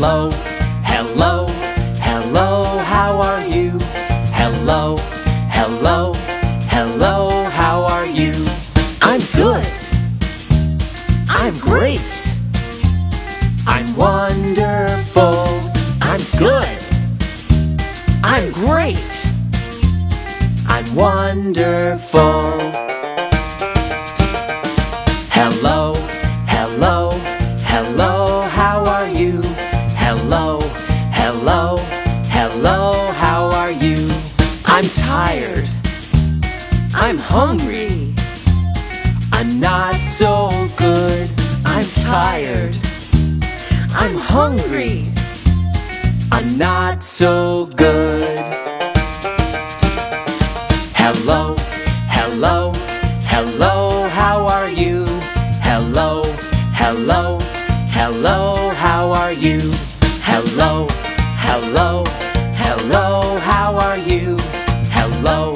Hello, hello, hello, how are you? Hello, hello, hello, how are you? I'm good. I'm great. I'm wonderful. I'm good. I'm great. I'm wonderful. Hello, hello, hello, how are you? I'm tired. I'm hungry. I'm not so good. I'm tired. I'm hungry. I'm not so good. Hello, hello, hello, how are you? Hello, hello, hello, how are you? Hello, hello, hello, how are you? Hello,